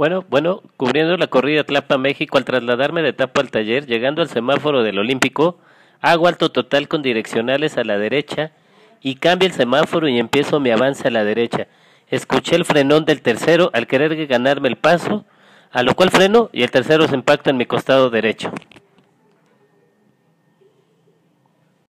Bueno, bueno, cubriendo la corrida Tlapa México al trasladarme de etapa al taller, llegando al semáforo del Olímpico, hago alto total con direccionales a la derecha y cambio el semáforo y empiezo mi avance a la derecha. Escuché el frenón del tercero al querer ganarme el paso, a lo cual freno y el tercero se impacta en mi costado derecho.